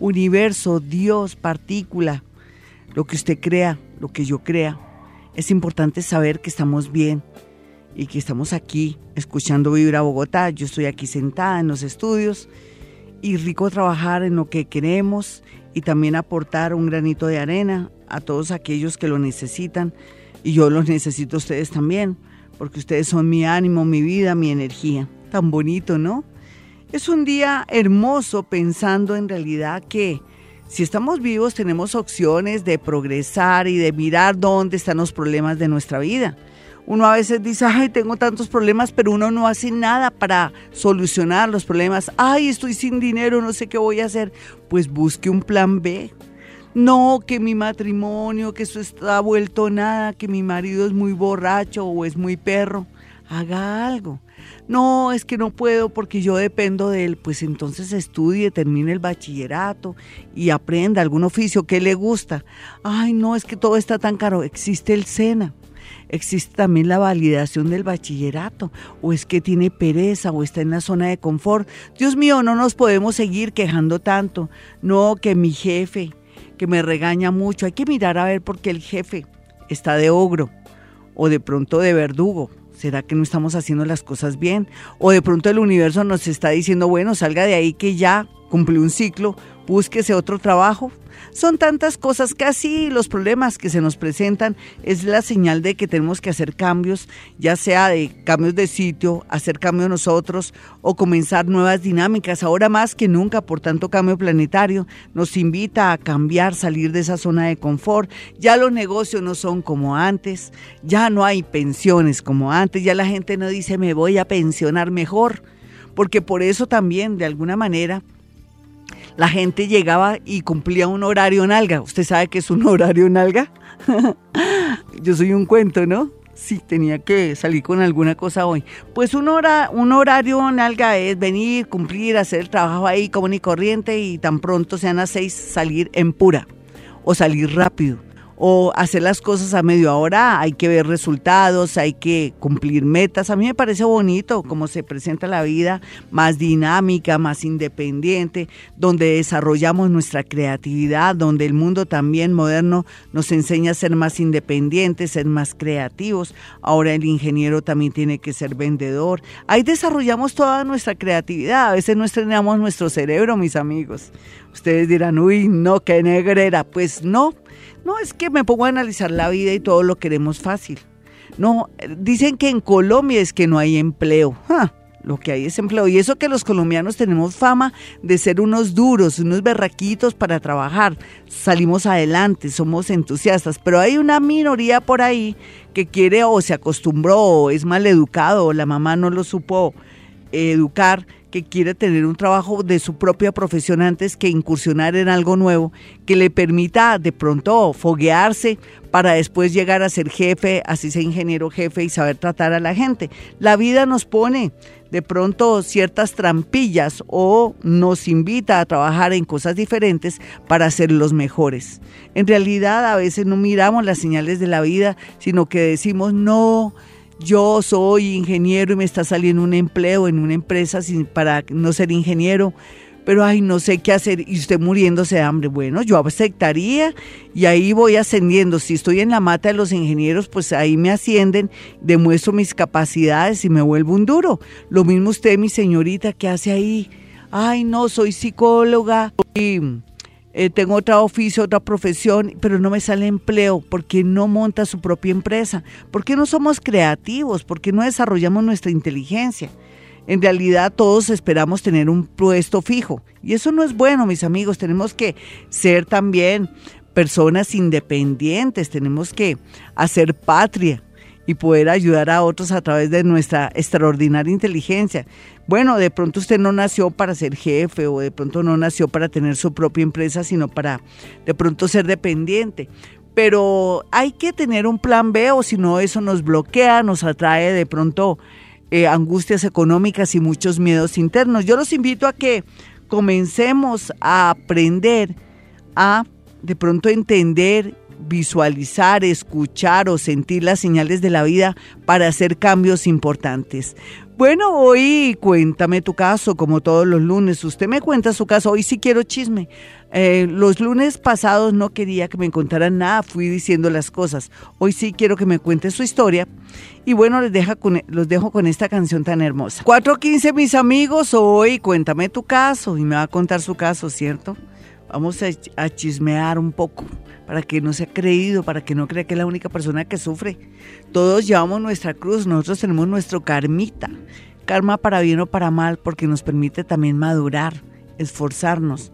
universo, Dios, partícula, lo que usted crea, lo que yo crea. Es importante saber que estamos bien y que estamos aquí escuchando Vibra Bogotá. Yo estoy aquí sentada en los estudios y rico trabajar en lo que queremos y también aportar un granito de arena a todos aquellos que lo necesitan y yo los necesito a ustedes también, porque ustedes son mi ánimo, mi vida, mi energía. Tan bonito, ¿no? Es un día hermoso pensando en realidad que si estamos vivos tenemos opciones de progresar y de mirar dónde están los problemas de nuestra vida. Uno a veces dice, ay, tengo tantos problemas, pero uno no hace nada para solucionar los problemas. Ay, estoy sin dinero, no sé qué voy a hacer. Pues busque un plan B. No, que mi matrimonio, que eso está vuelto nada, que mi marido es muy borracho o es muy perro. Haga algo no, es que no puedo porque yo dependo de él, pues entonces estudie, termine el bachillerato y aprenda algún oficio que le gusta. Ay, no, es que todo está tan caro, existe el SENA. Existe también la validación del bachillerato, o es que tiene pereza, o está en la zona de confort. Dios mío, no nos podemos seguir quejando tanto. No, que mi jefe, que me regaña mucho. Hay que mirar a ver por qué el jefe está de ogro, o de pronto de verdugo, ¿Será que no estamos haciendo las cosas bien? O de pronto el universo nos está diciendo, bueno, salga de ahí que ya cumplió un ciclo, búsquese otro trabajo. Son tantas cosas, casi los problemas que se nos presentan es la señal de que tenemos que hacer cambios, ya sea de cambios de sitio, hacer cambios nosotros o comenzar nuevas dinámicas. Ahora más que nunca, por tanto cambio planetario, nos invita a cambiar, salir de esa zona de confort. Ya los negocios no son como antes, ya no hay pensiones como antes, ya la gente no dice me voy a pensionar mejor, porque por eso también, de alguna manera, la gente llegaba y cumplía un horario nalga. ¿Usted sabe qué es un horario nalga? Yo soy un cuento, ¿no? Sí, tenía que salir con alguna cosa hoy. Pues un, hora, un horario nalga es venir, cumplir, hacer el trabajo ahí común y corriente y tan pronto sean las seis salir en pura o salir rápido o hacer las cosas a medio hora, hay que ver resultados, hay que cumplir metas. A mí me parece bonito cómo se presenta la vida más dinámica, más independiente, donde desarrollamos nuestra creatividad, donde el mundo también moderno nos enseña a ser más independientes, ser más creativos. Ahora el ingeniero también tiene que ser vendedor. Ahí desarrollamos toda nuestra creatividad. A veces no estrenamos nuestro cerebro, mis amigos. Ustedes dirán, uy, no, qué negrera. Pues no, no, es que me pongo a analizar la vida y todo lo queremos fácil. No, dicen que en Colombia es que no hay empleo. lo que hay es empleo. Y eso que los colombianos tenemos fama de ser unos duros, unos berraquitos para trabajar. Salimos adelante, somos entusiastas. Pero hay una minoría por ahí que quiere o se acostumbró o es mal educado o la mamá no lo supo educar que quiere tener un trabajo de su propia profesión antes que incursionar en algo nuevo, que le permita de pronto foguearse para después llegar a ser jefe, así sea ingeniero jefe y saber tratar a la gente. La vida nos pone de pronto ciertas trampillas o nos invita a trabajar en cosas diferentes para ser los mejores. En realidad a veces no miramos las señales de la vida, sino que decimos no yo soy ingeniero y me está saliendo un empleo en una empresa sin, para no ser ingeniero, pero ay, no sé qué hacer y usted muriéndose de hambre. Bueno, yo aceptaría y ahí voy ascendiendo. Si estoy en la mata de los ingenieros, pues ahí me ascienden, demuestro mis capacidades y me vuelvo un duro. Lo mismo usted, mi señorita, ¿qué hace ahí? Ay, no, soy psicóloga. Y eh, tengo otro oficio, otra profesión, pero no me sale empleo, porque no monta su propia empresa? ¿Por qué no somos creativos? ¿Por qué no desarrollamos nuestra inteligencia? En realidad todos esperamos tener un puesto fijo y eso no es bueno, mis amigos. Tenemos que ser también personas independientes, tenemos que hacer patria y poder ayudar a otros a través de nuestra extraordinaria inteligencia. Bueno, de pronto usted no nació para ser jefe o de pronto no nació para tener su propia empresa, sino para de pronto ser dependiente. Pero hay que tener un plan B o si no eso nos bloquea, nos atrae de pronto eh, angustias económicas y muchos miedos internos. Yo los invito a que comencemos a aprender a de pronto entender visualizar, escuchar o sentir las señales de la vida para hacer cambios importantes. Bueno, hoy cuéntame tu caso, como todos los lunes. Usted me cuenta su caso. Hoy sí quiero chisme. Eh, los lunes pasados no quería que me contaran nada, fui diciendo las cosas. Hoy sí quiero que me cuente su historia. Y bueno, les deja con, los dejo con esta canción tan hermosa. 4.15, mis amigos. Hoy cuéntame tu caso. Y me va a contar su caso, ¿cierto? Vamos a chismear un poco para que no sea creído, para que no crea que es la única persona que sufre. Todos llevamos nuestra cruz, nosotros tenemos nuestro karmita, karma para bien o para mal, porque nos permite también madurar, esforzarnos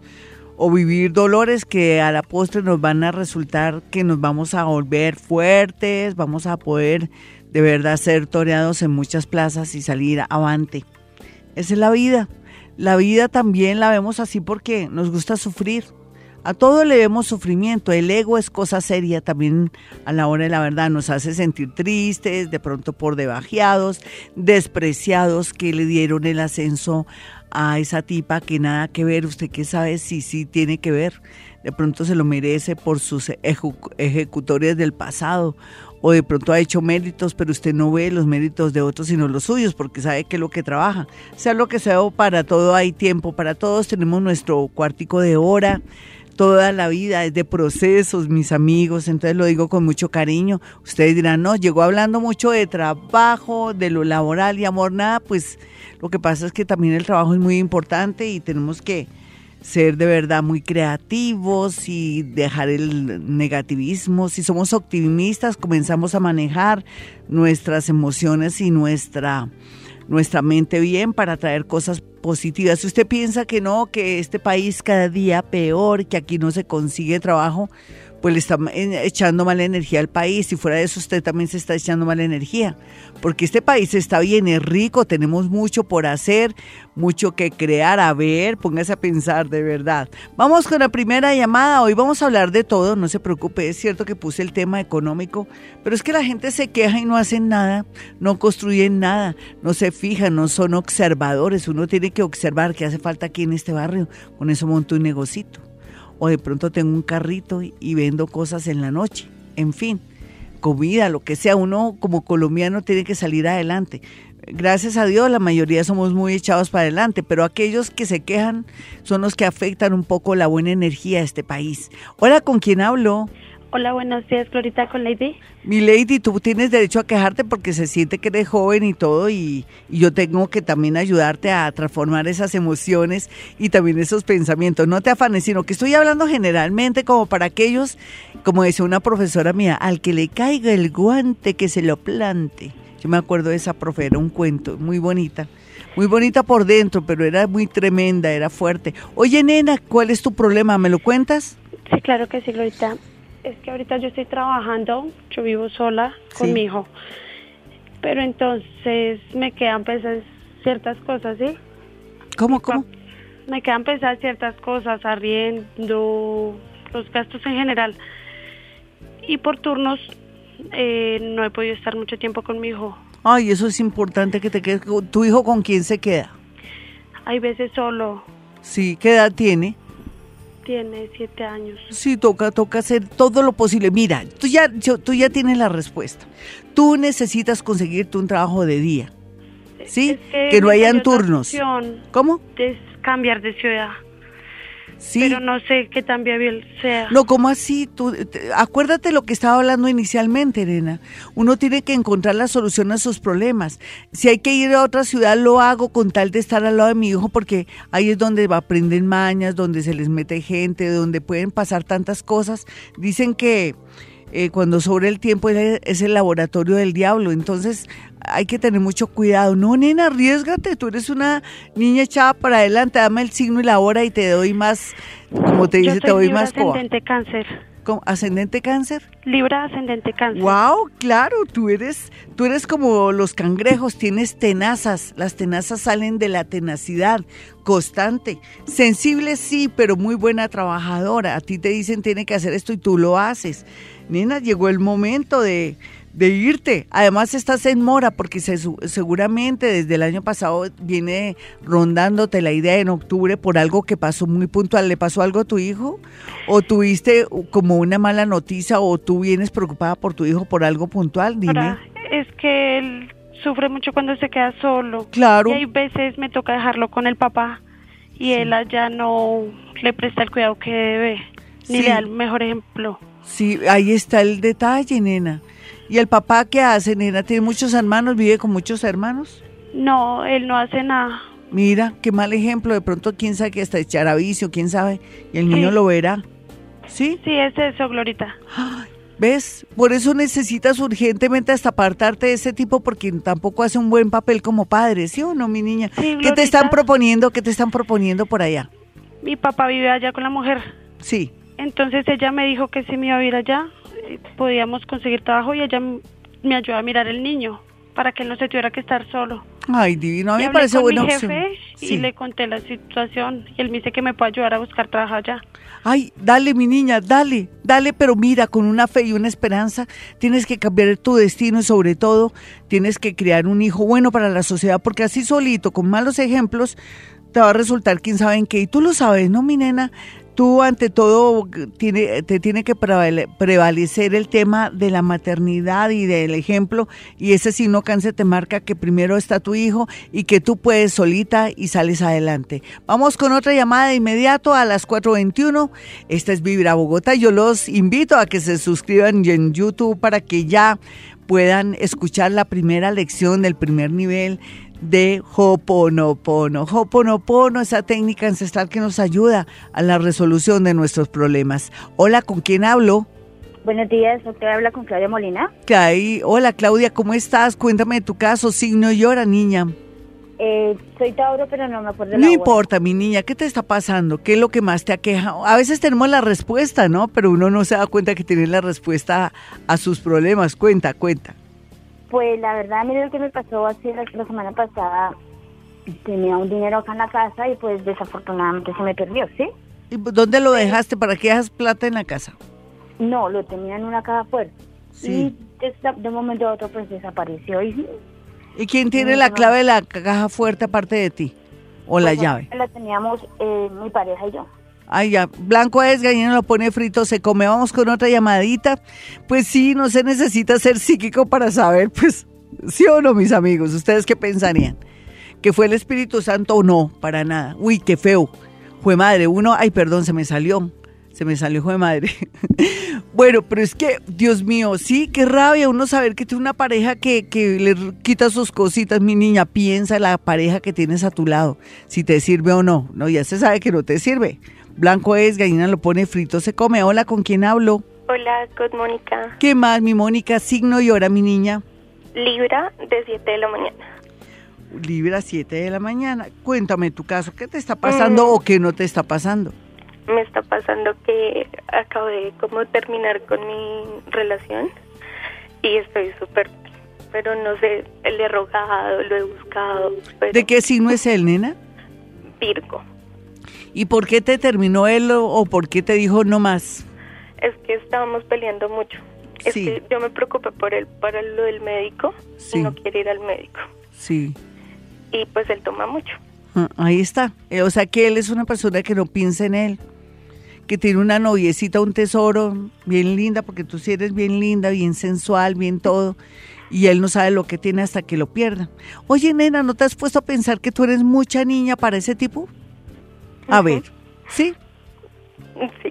o vivir dolores que a la postre nos van a resultar que nos vamos a volver fuertes, vamos a poder de verdad ser toreados en muchas plazas y salir avante. Esa es la vida. La vida también la vemos así porque nos gusta sufrir. A todo le vemos sufrimiento. El ego es cosa seria también a la hora de la verdad. Nos hace sentir tristes, de pronto por debajeados, despreciados que le dieron el ascenso a esa tipa que nada que ver. Usted qué sabe si sí tiene que ver. De pronto se lo merece por sus ejecutores del pasado o de pronto ha hecho méritos, pero usted no ve los méritos de otros sino los suyos, porque sabe que es lo que trabaja. Sea lo que sea, para todo hay tiempo, para todos tenemos nuestro cuartico de hora, toda la vida, es de procesos, mis amigos, entonces lo digo con mucho cariño. Ustedes dirán, no, llegó hablando mucho de trabajo, de lo laboral y amor, nada, pues lo que pasa es que también el trabajo es muy importante y tenemos que ser de verdad muy creativos y dejar el negativismo. Si somos optimistas, comenzamos a manejar nuestras emociones y nuestra nuestra mente bien para traer cosas positivas. Si usted piensa que no, que este país cada día peor, que aquí no se consigue trabajo, pues le está echando mala energía al país. Y fuera de eso usted también se está echando mala energía, porque este país está bien, es rico, tenemos mucho por hacer, mucho que crear, a ver, póngase a pensar de verdad. Vamos con la primera llamada, hoy vamos a hablar de todo, no se preocupe, es cierto que puse el tema económico, pero es que la gente se queja y no hacen nada, no construyen nada, no se fijan, no son observadores, uno tiene que observar qué hace falta aquí en este barrio, con eso monto un negocito o de pronto tengo un carrito y, vendo cosas en la noche. En fin, comida, lo que sea, uno como colombiano tiene que salir adelante. Gracias a Dios la mayoría somos muy echados para adelante, pero aquellos que se quejan son los que afectan un poco la buena energía de este país. Hola, ¿con quién hablo? Hola, buenos días, Florita, con Lady. Mi Lady, tú tienes derecho a quejarte porque se siente que eres joven y todo, y, yo tengo que también ayudarte a transformar esas emociones y también esos pensamientos. No te afanes, sino que estoy hablando generalmente como para aquellos, como decía una profesora mía, al que le caiga el guante, que se lo plante. Yo me acuerdo de esa profe, era un cuento muy bonita. Muy bonita por dentro, pero era muy tremenda, era fuerte. Oye, nena, ¿cuál es tu problema? ¿Me lo cuentas? Sí, claro que sí, Lorita es que ahorita yo estoy trabajando, yo vivo sola con mi hijo, pero entonces me quedan pesadas ciertas cosas, ¿sí? ¿Cómo, cómo? Me quedan pesadas ciertas cosas, arriendo, los gastos en general. Y por turnos eh, no he podido estar mucho tiempo con mi hijo. Ay, eso es importante que te quedes. ¿Tu hijo con quién se queda? Hay veces solo. Sí, ¿qué edad tiene? Tiene siete años. Sí, toca, toca hacer todo lo posible. Mira, tú ya, tú ya tienes la respuesta. Tú necesitas conseguirte un trabajo de día. ¿Sí? que, no hayan turnos. ¿Cómo? Es cambiar de ciudad. Pero no sé qué tan viable sea. No, ¿cómo así? Tú, acuérdate lo que estaba hablando inicialmente, Elena. Uno tiene que encontrar la solución a sus problemas. Si hay que ir a otra ciudad, lo hago con tal de estar al lado de mi hijo, porque ahí es donde aprenden mañas, donde se les mete gente, donde pueden pasar tantas cosas. Dicen que eh, cuando sobre el tiempo es, el laboratorio del diablo. Entonces hay que tener mucho cuidado. No, nena, arriesgate. Tú eres una niña echada para adelante. Dame el signo y la hora y te doy más, como te dice, te doy más ascendente cáncer. ascendente cáncer. Libra ascendente cáncer. Wow, claro, tú eres, tú eres como los cangrejos, tienes tenazas. Las tenazas salen de la tenacidad constante. Sensible sí, pero muy buena trabajadora. A ti te dicen tiene que hacer esto y tú lo haces. Nena, llegó el momento de de irte. Además estás en mora porque seguramente desde el año pasado viene rondándote la idea en octubre por algo que pasó muy puntual. ¿Le pasó algo a tu hijo? ¿O tuviste como una mala noticia o tú vienes preocupada por tu hijo por algo puntual? Dime. es que él sufre mucho cuando se queda solo. Claro. Y hay veces me toca dejarlo con el papá y él allá no le presta el cuidado que debe, ni le da el mejor ejemplo. Sí, ahí está el detalle, nena. ¿Y el papá qué hace, nena? ¿Tiene muchos hermanos? ¿Vive con muchos hermanos? No, él no hace nada. Mira, qué mal ejemplo. De pronto, quién sabe que hasta echar a vicio, quién sabe. Y el niño lo verá. ¿Sí? Sí, es eso, Glorita. ¿Ves? Por eso necesitas urgentemente hasta apartarte de ese tipo porque tampoco hace un buen papel como padre, ¿sí o no, mi niña? ¿Qué te están proponiendo? ¿Qué te están proponiendo por allá? Mi papá vive allá con la mujer. Sí. Entonces ella me dijo que si me iba a ir allá, podíamos conseguir trabajo y ella me ayudó a mirar el niño para que él no se tuviera que estar solo. Ay, divino, a mí me parece con mi jefe y le conté la situación y él me dice que me puede ayudar a buscar trabajo allá. Ay, dale mi niña, dale, dale, pero mira, con una fe y una esperanza tienes que cambiar tu destino y sobre todo tienes que crear un hijo bueno para la sociedad porque así solito, con malos ejemplos, te va a resultar quién sabe en qué. Y tú lo sabes, ¿no, mi nena? Tú ante todo te tiene que prevalecer el tema de la maternidad y del ejemplo y ese si no canse te marca que primero está tu hijo y que tú puedes solita y sales adelante. Vamos con otra llamada de inmediato a las 4.21. Esta es Vibra Bogotá. Yo los invito a que se suscriban en YouTube para que ya puedan escuchar la primera lección del primer nivel de Hoponopono. Hoponopono, esa técnica ancestral que nos ayuda a la resolución de nuestros problemas. Hola, ¿con quién hablo? Buenos días, usted habla con Claudia Molina. Hola Claudia, ¿cómo estás? Cuéntame de tu caso, signo llora, niña. Eh, soy Tauro, pero no me acuerdo. No importa, mi niña, ¿qué te está pasando? ¿Qué es lo que más te aqueja? A veces tenemos la respuesta, ¿no? Pero uno no se da cuenta que tiene la respuesta a sus problemas. Cuenta, cuenta. Pues la verdad, mire lo que me pasó así la, semana pasada. Tenía un dinero acá en la casa y pues desafortunadamente se me perdió, ¿sí? ¿Y dónde lo dejaste? ¿Para qué dejas plata en la casa? No, lo tenía en una caja fuerte. Sí. Y de, un momento a otro pues desapareció. ¿Y, ¿Y quién tiene la clave de la caja fuerte aparte de ti? ¿O la pues, llave? La teníamos eh, mi pareja y yo. Ay, ya, blanco es, gallina lo pone frito, se come. Vamos con otra llamadita. Pues sí, no se necesita ser psíquico para saber, pues, sí o no, mis amigos. ¿Ustedes qué pensarían? ¿Que fue el Espíritu Santo o no? Para nada. Uy, qué feo. Fue madre, uno, ay, perdón, se me salió. Se me salió, fue madre. bueno, pero es que, Dios mío, sí, qué rabia uno saber que tiene una pareja que, que le quita sus cositas. Mi niña, piensa en la pareja que tienes a tu lado, si te sirve o no. No, ya se sabe que no te sirve. Blanco es, gallina lo pone frito, se come. Hola, ¿con quién hablo? Hola, con Mónica. ¿Qué más, mi Mónica? Signo y hora, mi niña. Libra, de 7 de la mañana. Libra, 7 de la mañana. Cuéntame tu caso. ¿Qué te está pasando o qué no te está pasando? Me está pasando que acabo de como terminar con mi relación y estoy súper, pero no sé, le he rogado, lo he buscado. ¿De qué signo es él, nena? Virgo. ¿Y por qué te terminó él o, por qué te dijo no más? Es que estábamos peleando mucho. Es que yo me preocupé por él, para lo del médico, y no quiere ir al médico. Sí. Y pues él toma mucho. Ah, ahí está. Eh, o sea que él es una persona que no piensa en él, que tiene una noviecita, un tesoro bien linda, porque tú sí eres bien linda, bien sensual, bien todo, y él no sabe lo que tiene hasta que lo pierda. Oye, nena, ¿no te has puesto a pensar que tú eres mucha niña para ese tipo? A ver, ¿sí? Sí.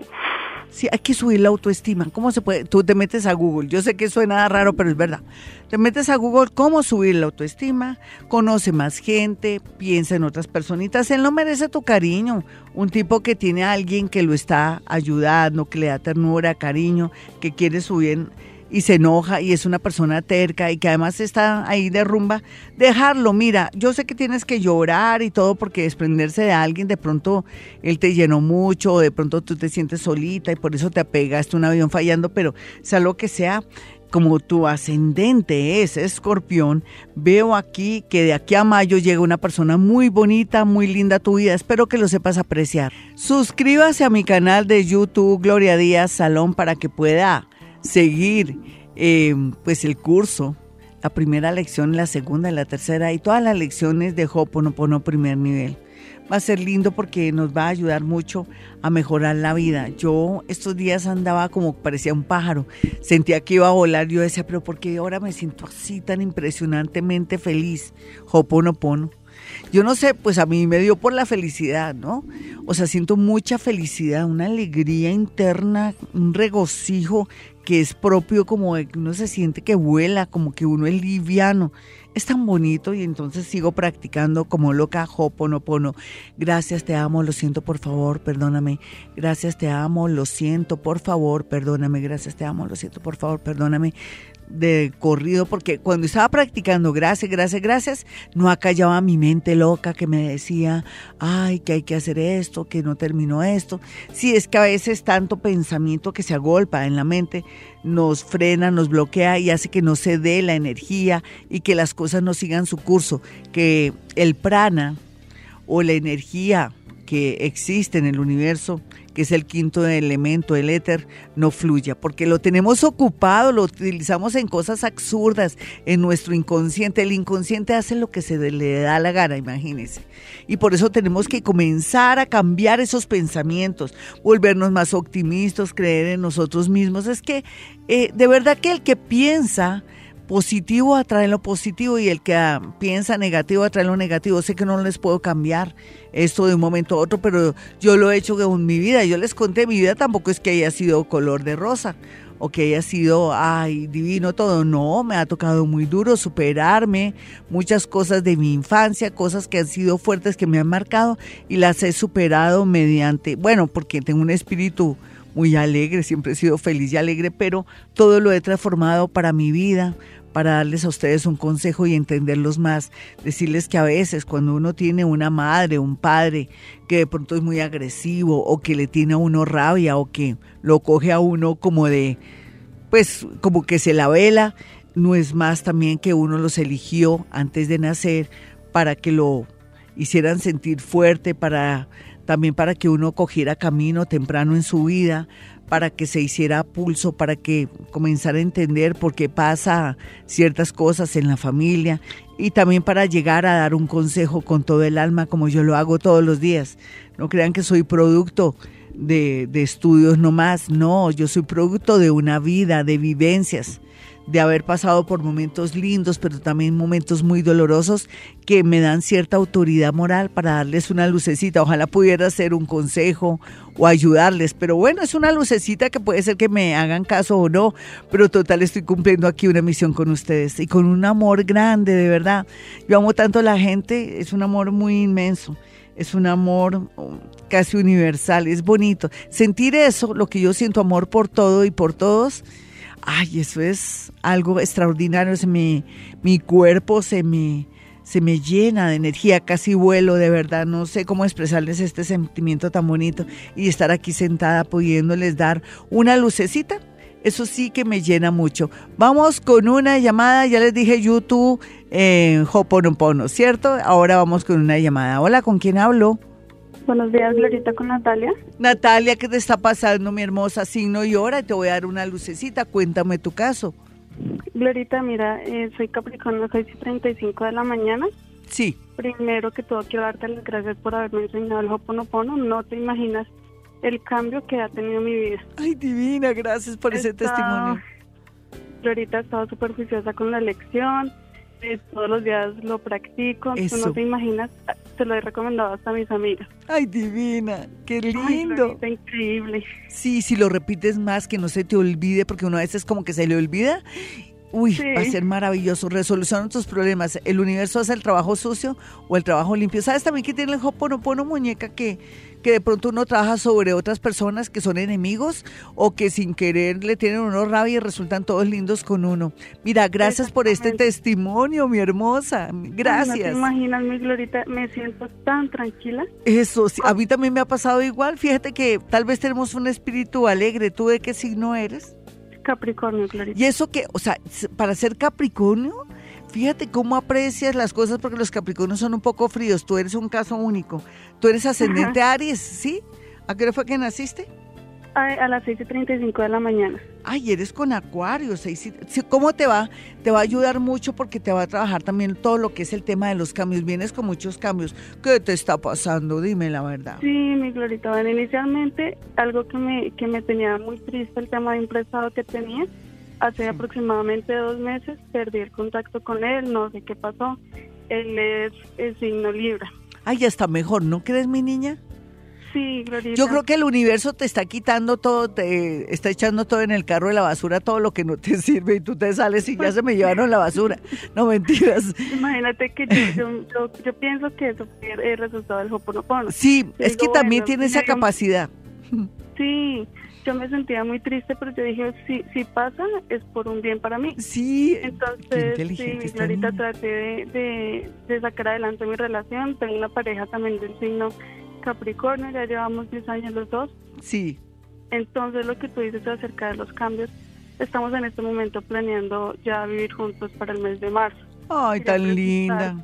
Sí, hay que subir la autoestima. ¿Cómo se puede? Tú te metes a Google. Yo sé que suena raro, pero es verdad. Te metes a Google, ¿cómo subir la autoestima? Conoce más gente, piensa en otras personitas. Él no merece tu cariño. Un tipo que tiene a alguien que lo está ayudando, que le da ternura, cariño, que quiere subir y se enoja y es una persona terca y que además está ahí de rumba, dejarlo. Mira, yo sé que tienes que llorar y todo porque desprenderse de alguien, de pronto él te llenó mucho, o de pronto tú te sientes solita y por eso te apegaste a un avión fallando, pero sea lo que sea, como tu ascendente es escorpión, veo aquí que de aquí a mayo llega una persona muy bonita, muy linda a tu vida. Espero que lo sepas apreciar. Suscríbase a mi canal de YouTube Gloria Díaz Salón para que pueda seguir eh, pues el curso, la primera lección, la segunda, la tercera y todas las lecciones de Hoponopono primer nivel va a ser lindo porque nos va a ayudar mucho a mejorar la vida. Yo estos días andaba como parecía un pájaro, sentía que iba a volar, yo decía, pero ¿por qué ahora me siento así tan impresionantemente feliz? Hoponopono. Yo no sé, pues a mí me dio por la felicidad, ¿no? O sea, siento mucha felicidad, una alegría interna, un regocijo que es propio como de que uno se siente que vuela, como que uno es liviano es tan bonito y entonces sigo practicando como loca Hoponopono. Gracias, te amo, lo siento, por favor, perdóname. Gracias, te amo, lo siento, por favor, perdóname. Gracias, te amo, lo siento, por favor, perdóname de corrido, porque cuando estaba practicando gracias, gracias, gracias, no acallaba mi mente loca que me decía, ay, que hay que hacer esto, que no terminó esto. Sí, es que a veces tanto pensamiento que se agolpa en la mente nos frena, nos bloquea y hace que no se dé la energía y que las cosas no sigan su curso, que el prana o la energía que existe en el universo que es el quinto elemento, el éter, no fluya, porque lo tenemos ocupado, lo utilizamos en cosas absurdas, en nuestro inconsciente. El inconsciente hace lo que se le da la gana, imagínense. Y por eso tenemos que comenzar a cambiar esos pensamientos, volvernos más optimistas, creer en nosotros mismos. Es que eh, de verdad que el que piensa positivo atrae lo positivo y el que ah, piensa negativo atrae lo negativo. Sé que no les puedo cambiar esto de un momento a otro, pero yo lo he hecho con mi vida. Yo les conté, mi vida tampoco es que haya sido color de rosa o que haya sido, ay, divino todo. No, me ha tocado muy duro superarme, muchas cosas de mi infancia, cosas que han sido fuertes, que me han marcado y las he superado mediante, bueno, porque tengo un espíritu muy alegre, siempre he sido feliz y alegre, pero todo lo he transformado para mi vida, para darles a ustedes un consejo y entenderlos más. Decirles que a veces cuando uno tiene una madre, un padre que de pronto es muy agresivo o que le tiene a uno rabia o que lo coge a uno como de, pues como que se la vela, no es más también que uno los eligió antes de nacer para que lo hicieran sentir fuerte, para también para que uno cogiera camino temprano en su vida, para que se hiciera pulso, para que comenzara a entender por qué pasa ciertas cosas en la familia y también para llegar a dar un consejo con todo el alma como yo lo hago todos los días. No crean que soy producto de, de estudios nomás, no, yo soy producto de una vida, de vivencias de haber pasado por momentos lindos, pero también momentos muy dolorosos que me dan cierta autoridad moral para darles una lucecita. Ojalá pudiera ser un consejo o ayudarles, pero bueno, es una lucecita que puede ser que me hagan caso o no, pero total estoy cumpliendo aquí una misión con ustedes y con un amor grande, de verdad. Yo amo tanto a la gente, es un amor muy inmenso es un amor um, casi universal, es bonito. Sentir eso, lo que yo siento, amor por todo y por todos, ay, eso es algo extraordinario, se me, mi cuerpo se me, se me llena de energía, casi vuelo de verdad, no sé cómo expresarles este sentimiento tan bonito y estar aquí sentada pudiéndoles dar una lucecita. Eso sí que me llena mucho. Vamos con una llamada, ya les dije YouTube en Hoponopono, ¿cierto? Ahora vamos con una llamada. Hola, ¿con quién hablo? Buenos días, Glorita, con Natalia. Natalia, ¿qué te está pasando, mi hermosa? Signo y hora, te voy a dar una lucecita. Cuéntame tu caso. Glorita, mira, eh, soy Capricornio, soy 35 de la mañana. Sí. Primero que todo, quiero darte las gracias por haberme enseñado el Hoponopono. No te imaginas el cambio que ha tenido mi vida. Ay, divina, gracias por ese testimonio. Glorita, súper juiciosa con la lección. Eh, todos los días lo practico. Tú no te imaginas se lo he recomendado hasta a mis amigas. Ay, divina, qué lindo. Ay, increíble. Sí, si lo repites más, que no se te olvide, porque uno a veces como que se le olvida Uy, va a ser maravilloso. Resolución tus problemas. El universo hace el trabajo sucio o el trabajo limpio. ¿Sabes también que tiene el Hoponopono, muñeca? Que, que de pronto uno trabaja sobre otras personas que son enemigos o que sin querer le tienen uno rabia y resultan todos lindos con uno. Mira, gracias por este testimonio, mi hermosa. Gracias. no te imaginas, mi Glorita, me siento tan tranquila. Eso, sí, a mí también me ha pasado igual. Fíjate que tal vez tenemos un espíritu alegre. ¿Tú de qué signo eres? Capricornio, Clarita. Y eso que, o sea, para ser Capricornio, fíjate cómo aprecias las cosas porque los Capricornios son un poco fríos. Tú eres un caso único. Tú eres ascendente Aries, ¿sí? ¿A qué hora fue que naciste? A, las 6 y 35 de la mañana. Ay, eres con Acuario. ¿Cómo te va? Te va a ayudar mucho porque te va a trabajar también todo lo que es el tema de los cambios. Vienes con muchos cambios. ¿Qué te está pasando? Dime la verdad. Sí, mi Glorita. Bueno, inicialmente algo que me, que me tenía muy triste, el tema de un prestado que tenía. Hace aproximadamente dos meses perdí el contacto con él, no sé qué pasó. Él es el signo Libra. Ay, ya está mejor, ¿no crees, mi niña? Sí, Glorita. Yo creo que el universo te está quitando todo, te está echando todo en el carro de la basura, todo lo que no te sirve y tú te sales y ya se me llevaron la basura. No mentiras. Imagínate que yo, yo, pienso que eso es el resultado del Hoponopono. Sí, es que también tiene esa capacidad. Sí, yo me sentía muy triste, pero yo dije, si, si pasa, es por un bien para mí. Sí. Entonces, sí, ahorita traté de, de, de, sacar adelante mi relación. Tengo una pareja también del signo Capricornio, ya llevamos 10 años los dos. Sí. Entonces, lo que tú dices acerca de los cambios, estamos en este momento planeando ya vivir juntos para el mes de marzo. Ay, tan linda.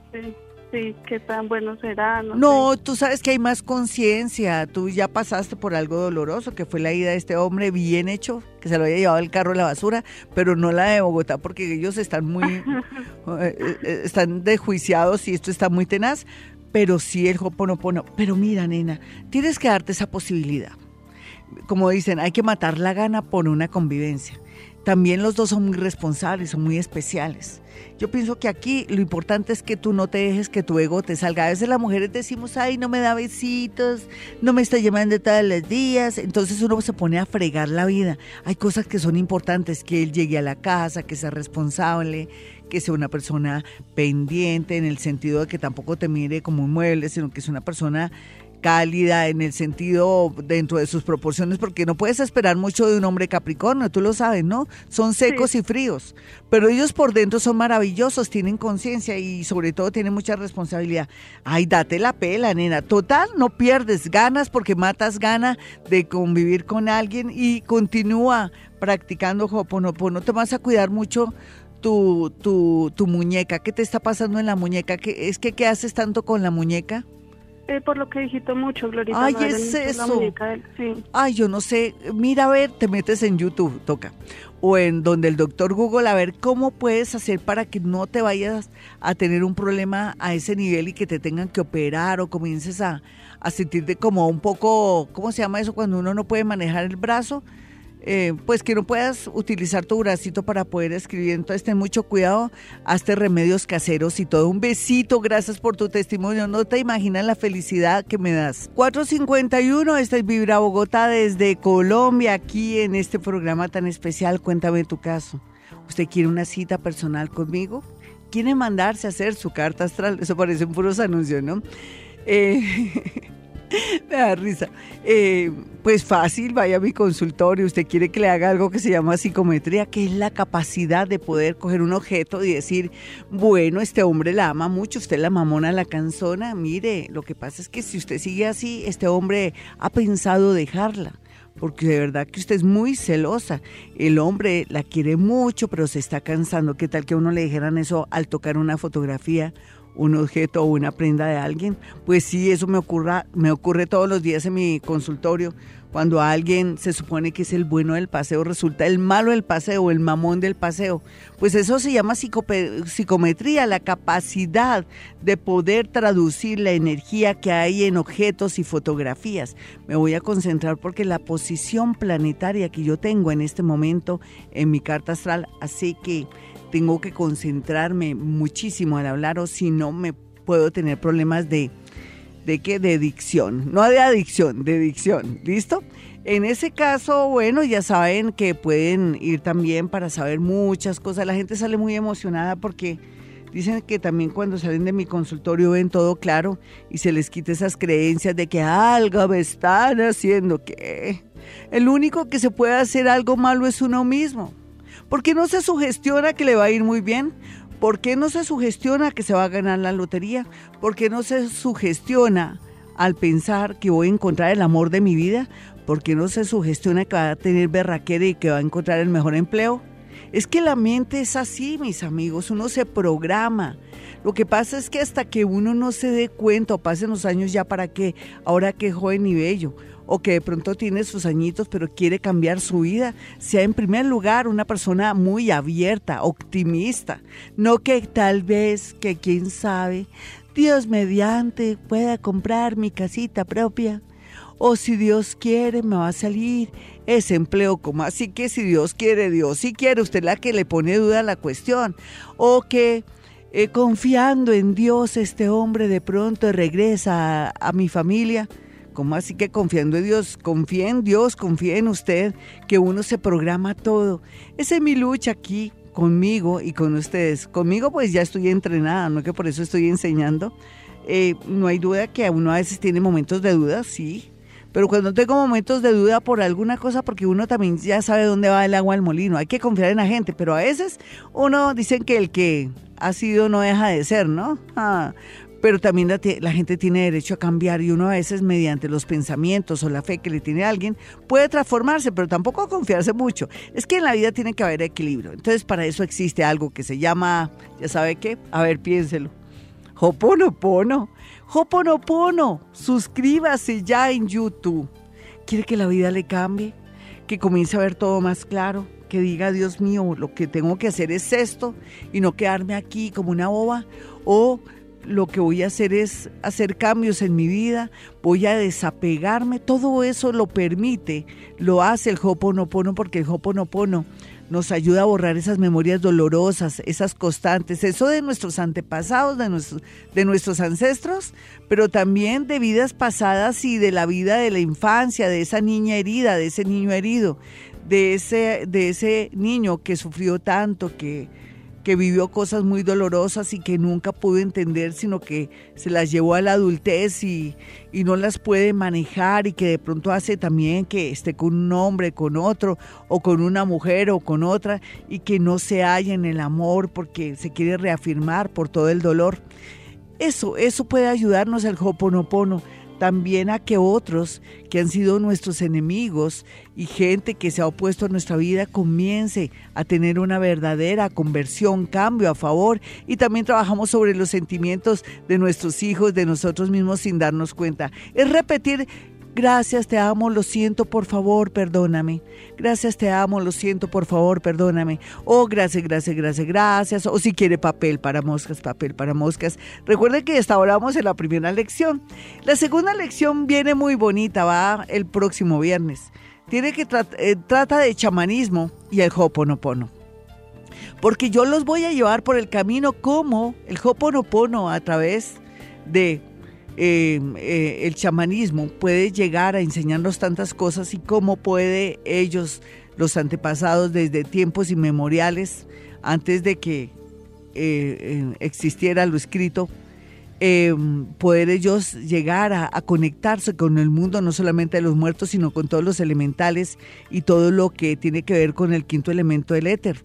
Sí, qué tan bueno será. No, tú sabes que hay más conciencia. Tú ya pasaste por algo doloroso, que fue la ida de este hombre bien hecho, que se lo había llevado el carro de la basura, pero no la de Bogotá, porque ellos están muy, eh, eh, están desjuiciados y esto está muy tenaz pero sí el Hoponopono. Pero mira, nena, tienes que darte esa posibilidad. Como dicen, hay que matar la gana por una convivencia. También los dos son muy responsables, son muy especiales. Yo pienso que aquí lo importante es que tú no te dejes que tu ego te salga. A veces las mujeres decimos, ay, no me da besitos, no me está llamando todos los días. Entonces uno se pone a fregar la vida. Hay cosas que son importantes, que él llegue a la casa, que sea responsable, que sea una persona pendiente en el sentido de que tampoco te mire como un mueble, sino que es una persona cálida en el sentido dentro de sus proporciones, porque no puedes esperar mucho de un hombre capricornio, tú lo sabes, ¿no? Son secos y fríos, pero ellos por dentro son maravillosos, tienen conciencia y sobre todo tienen mucha responsabilidad. Ay, date la pela, nena. Total, no pierdes ganas porque matas gana de convivir con alguien y continúa practicando Hoponopono. Te vas a cuidar mucho tu, tu, tu muñeca? ¿Qué te está pasando en la muñeca? ¿Qué, ¿Es que qué haces tanto con la muñeca? Eh, por lo que dijiste mucho, Glorita. Ay, es eso. Ay, yo no sé. Mira, a ver, te metes en YouTube, toca. O en donde el doctor Google, a ver cómo puedes hacer para que no te vayas a tener un problema a ese nivel y que te tengan que operar o comiences a, a sentirte como un poco, ¿cómo se llama eso? Cuando uno no puede manejar el brazo eh, pues que no puedas utilizar tu bracito para poder escribir. Entonces ten mucho cuidado, hazte remedios caseros y todo. Un besito, gracias por tu testimonio. No te imaginas la felicidad que me das. 451, esta es Vibra Bogotá desde Colombia, aquí en este programa tan especial. Cuéntame tu caso. ¿Usted quiere una cita personal conmigo? ¿Quiere mandarse a hacer su carta astral? Eso parecen puros anuncios, ¿no? Eh, Me da risa. Eh, pues fácil, vaya a mi consultorio. Usted quiere que le haga algo que se llama psicometría, que es la capacidad de poder coger un objeto y decir, bueno, este hombre la ama mucho, usted la mamona, la canzona. Mire, lo que pasa es que si usted sigue así, este hombre ha pensado dejarla porque de verdad que usted es muy celosa. El hombre la quiere mucho, pero se está cansando. ¿Qué tal que uno le dijeran eso al tocar una fotografía un objeto o una prenda de alguien, pues sí, eso me, ocurra, me ocurre todos los días en mi consultorio. Cuando alguien se supone que es el bueno del paseo, resulta el malo del paseo, el mamón del paseo. Pues eso se llama psicometría, la capacidad de poder traducir la energía que hay en objetos y fotografías. Me voy a concentrar porque la posición planetaria que yo tengo en este momento en mi carta astral, así que tengo que concentrarme muchísimo al hablar o si no me puedo tener problemas de, de qué? De dicción, no de adicción, de dicción, ¿listo? En ese caso, bueno, ya saben que pueden ir también para saber muchas cosas. La gente sale muy emocionada porque dicen que también cuando salen de mi consultorio ven todo claro y se les quita esas creencias de que algo me están haciendo que el único que se puede hacer algo malo es uno mismo. ¿Por qué no se sugestiona que le va a ir muy bien? ¿Por qué no se sugestiona que se va a ganar la lotería? ¿Por qué no se sugestiona al pensar que voy a encontrar el amor de mi vida? ¿Por qué no se sugestiona que va a tener berraquera y que va a encontrar el mejor empleo? Es que la mente es así, mis amigos, uno se programa. Lo que pasa es que hasta que uno no se dé cuenta o pasen los años ya para qué, ahora que joven y bello, o que de pronto tiene sus añitos pero quiere cambiar su vida, sea en primer lugar una persona muy abierta, optimista, no que tal vez, que quién sabe, Dios mediante pueda comprar mi casita propia o si Dios quiere me va a salir ese empleo como así que si Dios quiere, Dios si quiere, usted la que le pone duda a la cuestión o que eh, confiando en Dios este hombre de pronto regresa a, mi familia. como así que confiando en Dios? Confía en Dios, confía en usted, que uno se programa todo. Esa es mi lucha aquí conmigo y con ustedes. Conmigo pues ya estoy entrenada, no que por eso estoy enseñando. Eh, no hay duda que uno a veces tiene momentos de duda, sí, pero cuando tengo momentos de duda por alguna cosa, porque uno también ya sabe dónde va el agua al molino, hay que confiar en la gente, pero a veces uno dicen que el que ha sido no deja de ser, ¿no? Ah, pero también la, gente tiene derecho a cambiar y uno a veces mediante los pensamientos o la fe que le tiene alguien puede transformarse, pero tampoco confiarse mucho. Es que en la vida tiene que haber equilibrio. Entonces para eso existe algo que se llama, ya sabe qué, a ver, piénselo. Hoponopono. Hoponopono. Suscríbase ya en YouTube. ¿Quiere que la vida le cambie? Que comience a ver todo más claro. Que diga, Dios mío, lo que tengo que hacer es esto y no quedarme aquí como una boba. O lo que voy a hacer es hacer cambios en mi vida, voy a desapegarme, todo eso lo permite, lo hace el Hoponopono porque el Hoponopono nos ayuda a borrar esas memorias dolorosas, esas constantes, eso de nuestros antepasados, de nuestros, de nuestros ancestros, pero también de vidas pasadas y de la vida de la infancia, de esa niña herida, de ese niño herido, de ese, de ese niño que sufrió tanto, que, que vivió cosas muy dolorosas y que nunca pudo entender, sino que se las llevó a la adultez y, y, no las puede manejar y que de pronto hace también que esté con un hombre, con otro, o con una mujer o con otra, y que no se halla en el amor porque se quiere reafirmar por todo el dolor. Eso, eso puede ayudarnos el Hoponopono también a que otros que han sido nuestros enemigos y gente que se ha opuesto a nuestra vida comience a tener una verdadera conversión, cambio a favor y también trabajamos sobre los sentimientos de nuestros hijos, de nosotros mismos sin darnos cuenta. Es repetir Gracias, te amo, lo siento, por favor, perdóname. Gracias, te amo, lo siento, por favor, perdóname. Oh, gracias, gracias, gracias, gracias. O si quiere papel para moscas, papel para moscas. Recuerde que hasta ahora en la primera lección. La segunda lección viene muy bonita, va el próximo viernes. Tiene que eh, trata de chamanismo y el hoponopono. Porque yo los voy a llevar por el camino como el hoponopono a través de eh, eh, el chamanismo puede llegar a enseñarnos tantas cosas y cómo puede ellos, los antepasados desde tiempos inmemoriales, antes de que eh, existiera lo escrito, poder ellos llegar a, a, conectarse con el mundo, no solamente de los muertos, sino con todos los elementales y todo lo que tiene que ver con el quinto elemento del éter.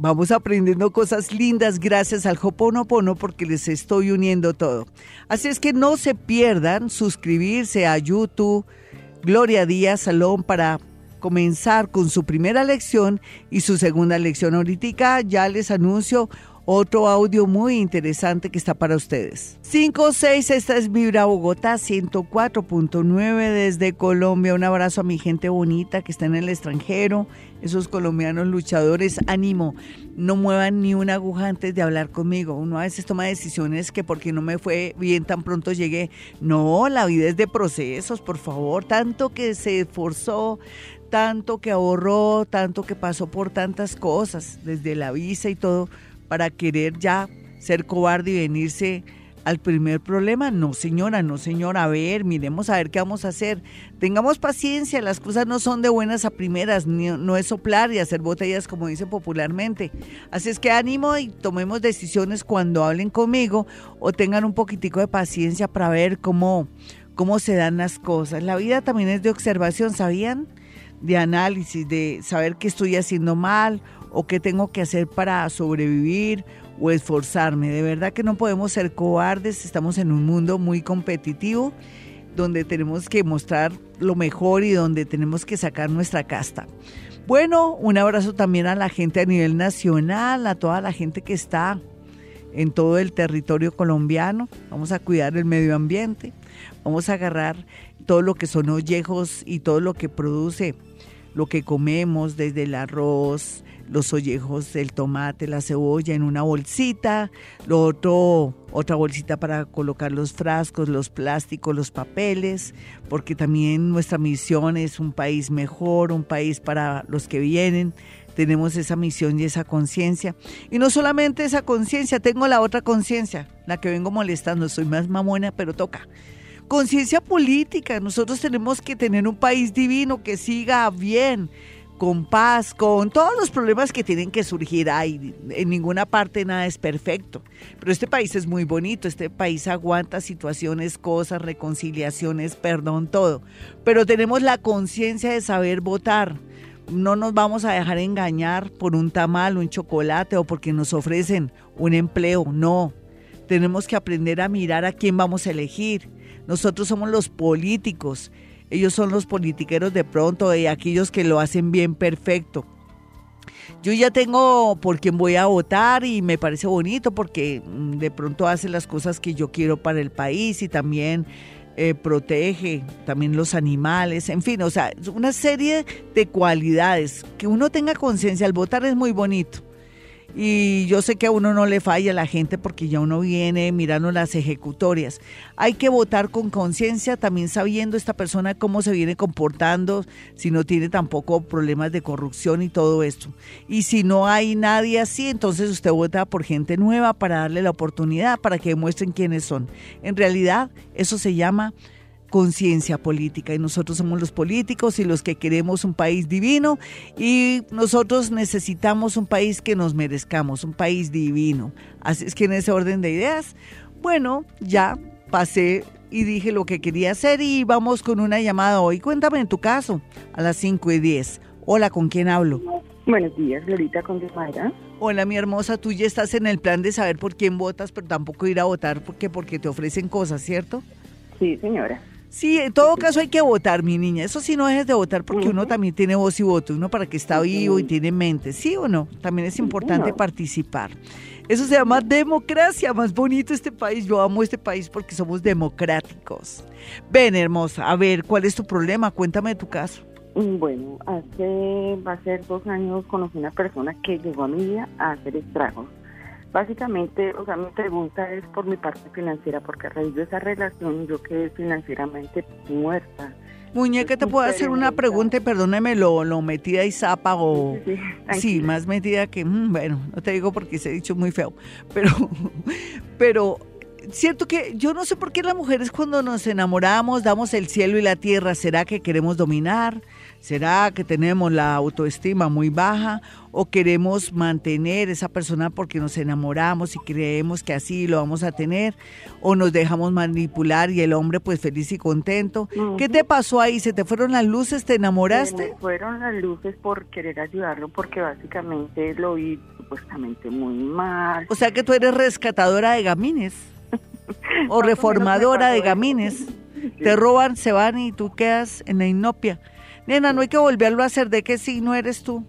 Vamos aprendiendo cosas lindas gracias al Hoponopono porque les estoy uniendo todo. Así es que no se pierdan suscribirse a YouTube Gloria Díaz Salón para comenzar con su primera lección y su segunda lección. Ahorita ya les anuncio otro audio muy interesante que está para ustedes. 5-6, esta es Vibra Bogotá 104.9 desde Colombia. Un abrazo a mi gente bonita que está en el extranjero, esos colombianos luchadores. Ánimo, no muevan ni una aguja antes de hablar conmigo. Uno a veces toma decisiones que porque no me fue bien tan pronto llegué. No, la vida es de procesos, por favor. Tanto que se esforzó, tanto que ahorró, tanto que pasó por tantas cosas, desde la visa y todo para querer ya ser cobarde y venirse al primer problema. No, señora, no, señora. A ver, miremos a ver qué vamos a hacer. Tengamos paciencia, las cosas no son de buenas a primeras, no es soplar y hacer botellas como dicen popularmente. Así es que ánimo y tomemos decisiones cuando hablen conmigo o tengan un poquitico de paciencia para ver cómo, cómo se dan las cosas. La vida también es de observación, ¿sabían? De análisis, de saber qué estoy haciendo mal o qué tengo que hacer para sobrevivir o esforzarme. De verdad que no podemos ser cobardes, estamos en un mundo muy competitivo donde tenemos que mostrar lo mejor y donde tenemos que sacar nuestra casta. Bueno, un abrazo también a la gente a nivel nacional, a toda la gente que está en todo el territorio colombiano. Vamos a cuidar el medio ambiente, vamos a agarrar todo lo que son ollejos y todo lo que produce lo que comemos, desde el arroz, los ollejos, el tomate, la cebolla en una bolsita, lo otro, otra bolsita para colocar los frascos, los plásticos, los papeles, porque también nuestra misión es un país mejor, un país para los que vienen. Tenemos esa misión y esa conciencia. Y no solamente esa conciencia, tengo la otra conciencia, la que vengo molestando. Soy más mamona, pero toca conciencia política. Nosotros tenemos que tener un país divino que siga bien, con paz, con todos los problemas que tienen que surgir. ahí. en ninguna parte nada es perfecto. Pero este país es muy bonito, este país aguanta situaciones, cosas, reconciliaciones, perdón, todo. Pero tenemos la conciencia de saber votar. No nos vamos a dejar engañar por un tamal, un chocolate o porque nos ofrecen un empleo. No. Tenemos que aprender a mirar a quién vamos a elegir. Nosotros somos los políticos ellos son los politiqueros de pronto y aquellos que lo hacen bien perfecto. Yo ya tengo por quién voy a votar y me parece bonito porque mm, de pronto hace las cosas que yo quiero para el país y también eh, protege también los animales, en fin, o sea, una serie de cualidades. Que uno tenga conciencia al votar es muy bonito. Y yo sé que a uno no le falla la gente porque ya uno viene mirando las ejecutorias. Hay que votar con conciencia, también sabiendo esta persona cómo se viene comportando, si no tiene tampoco problemas de corrupción y todo esto. Y si no hay nadie así, entonces usted vota por gente nueva para darle la oportunidad, para que demuestren quiénes son. En realidad, eso se llama conciencia política y nosotros somos los políticos y los que queremos un país divino y nosotros necesitamos un país que nos merezcamos, un país divino. Así es que en ese orden de ideas, bueno, ya pasé y dije lo que quería hacer y vamos con una llamada hoy. Cuéntame en tu caso, a las 5 y 10. Hola, ¿con quién hablo? Buenos días, Glorita con Mayra. Hola, mi hermosa, tú ya estás en el plan de saber por quién votas, pero tampoco ir a votar porque, porque te ofrecen cosas, ¿cierto? Sí, señora. Sí, en todo caso hay que votar, mi niña. Eso sí no dejes de votar porque uno también tiene voz y voto, uno para que está vivo y tiene mente, ¿sí o no? También es importante participar. Eso se llama democracia, más bonito este país. Yo amo este país porque somos democráticos. Ven, hermosa, a ver, ¿cuál es tu problema? Cuéntame de tu caso. Mm, bueno, hace, va a ser dos años conocí una persona que llegó a mi vida a hacer estragos. Básicamente, o sea, mi pregunta es por mi parte financiera, porque a raíz de esa relación yo quedé financieramente muerta. Muñeca, ¿te puedo hacer una pregunta? Y perdóneme lo, lo metida y zapa o... Sí, más metida que... Mm, bueno, no te digo porque se ha dicho muy feo, pero... Pero cierto que yo no sé por qué las mujeres cuando nos enamoramos damos el cielo y la tierra. ¿Será que queremos dominar? ¿Será que tenemos la autoestima muy baja o queremos mantener esa persona porque nos enamoramos y creemos que así lo vamos a tener o nos dejamos manipular y el hombre pues feliz y contento? ¿Qué te pasó ahí? ¿Se te fueron las luces? ¿Te enamoraste? Se fueron las luces por querer ayudarlo porque básicamente lo vi supuestamente muy mal. O sea que tú eres rescatadora de gamines o reformadora de gamines. Te roban, se van y tú quedas en la inopia. Nena, no hay que volverlo a hacer. ¿De qué signo eres tú?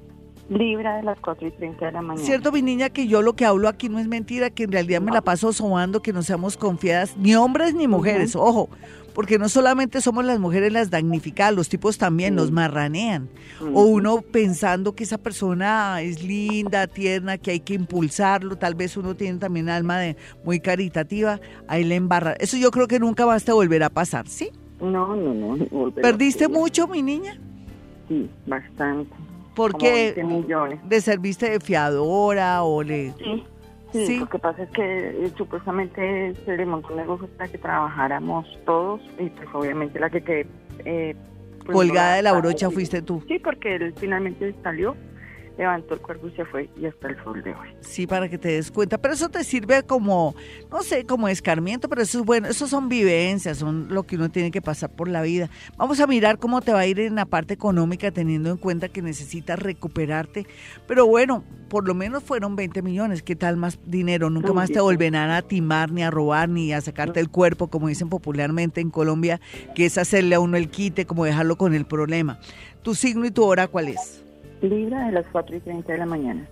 Libra de las 4 y 30 de la mañana. Cierto, mi niña, que yo lo que hablo aquí no es mentira, que en realidad me la paso sobando, que no seamos confiadas, ni hombres ni mujeres, ojo, porque no solamente somos las mujeres las damnificadas, los tipos también nos marranean. O uno pensando que esa persona es linda, tierna, que hay que impulsarlo, tal vez uno tiene también alma de muy caritativa, ahí le embarra. Eso yo creo que nunca va a volver a pasar, ¿sí? No, no, no. ¿Perdiste mucho, mi niña? Sí, bastante. ¿Por qué? ¿Le serviste de fiadora o le...? Sí, Sí, lo que pasa es que eh, supuestamente se le montó un negocio para que trabajáramos todos y pues obviamente la que quedé... Eh, pues, Colgada de la brocha fuiste tú. Sí, porque él finalmente salió levantó el cuerpo y se fue y hasta el sol de hoy. Sí, para que te des cuenta, pero eso te sirve como, no sé, como escarmiento, pero eso es bueno, eso son vivencias, son lo que uno tiene que pasar por la vida. Vamos a mirar cómo te va a ir en la parte económica teniendo en cuenta que necesitas recuperarte, pero bueno, por lo menos fueron 20 millones, ¿qué tal más dinero? Nunca más te volverán a timar, ni a robar, ni a sacarte el cuerpo, como dicen popularmente en Colombia, que es hacerle a uno el quite, como dejarlo con el problema. ¿Tu signo y tu hora cuál es? Libra de las 4 y 30 de la mañana.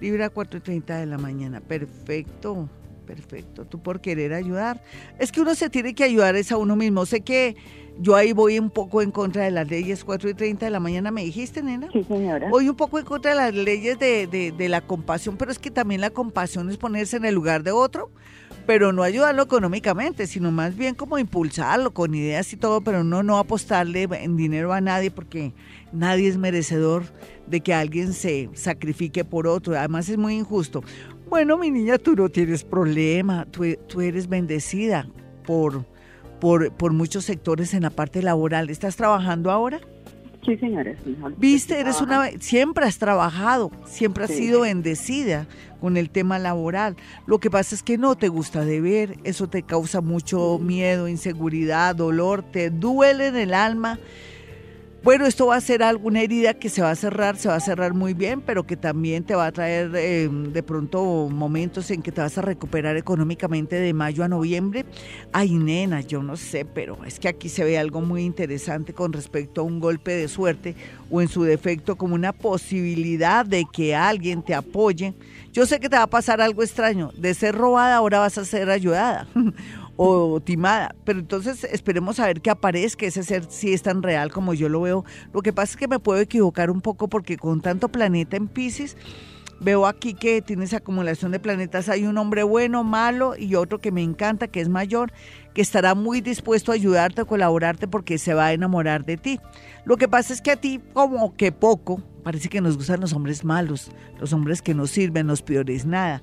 Libra 4 y 30 de la mañana. Perfecto, perfecto. Tú por querer ayudar. Es que uno se tiene que ayudar es a uno mismo. Sé que yo ahí voy un poco en contra de las leyes 4 y 30 de la mañana, ¿me dijiste, nena? Sí, señora. Voy un poco en contra de las leyes de, de, de la compasión, pero es que también la compasión es ponerse en el lugar de otro pero no ayudarlo económicamente, sino más bien como impulsarlo con ideas y todo, pero no, no apostarle en dinero a nadie porque nadie es merecedor de que alguien se sacrifique por otro. Además es muy injusto. Bueno, mi niña, tú no tienes problema, tú, tú eres bendecida por, por, por muchos sectores en la parte laboral. ¿Estás trabajando ahora? Sí, señora. Viste, eres una, siempre has trabajado, siempre has sido bendecida con el tema laboral. Lo que pasa es que no te gusta de ver, eso te causa mucho miedo, inseguridad, dolor, te duele en el alma bueno, esto va a ser alguna herida que se va a cerrar, se va a cerrar muy bien, pero que también te va a traer eh, de pronto momentos en que te vas a recuperar económicamente de mayo a noviembre. Ay, nena, yo no sé, pero es que aquí se ve algo muy interesante con respecto a un golpe de suerte o en su defecto como una posibilidad de que alguien te apoye. Yo sé que te va a pasar algo extraño. De ser robada ahora vas a ser ayudada. o timada. Pero entonces esperemos a ver que aparezca ese ser si es tan real como yo lo veo. Lo que pasa es que me puedo equivocar un poco porque con tanto planeta en Pisces, veo aquí que tienes acumulación de planetas. Hay un hombre bueno, malo y otro que me encanta, que es mayor, que estará muy dispuesto a ayudarte, a colaborarte porque se va a enamorar de ti. Lo que pasa es que a ti como que poco, parece que nos gustan los hombres malos, los hombres que no sirven, los peores nada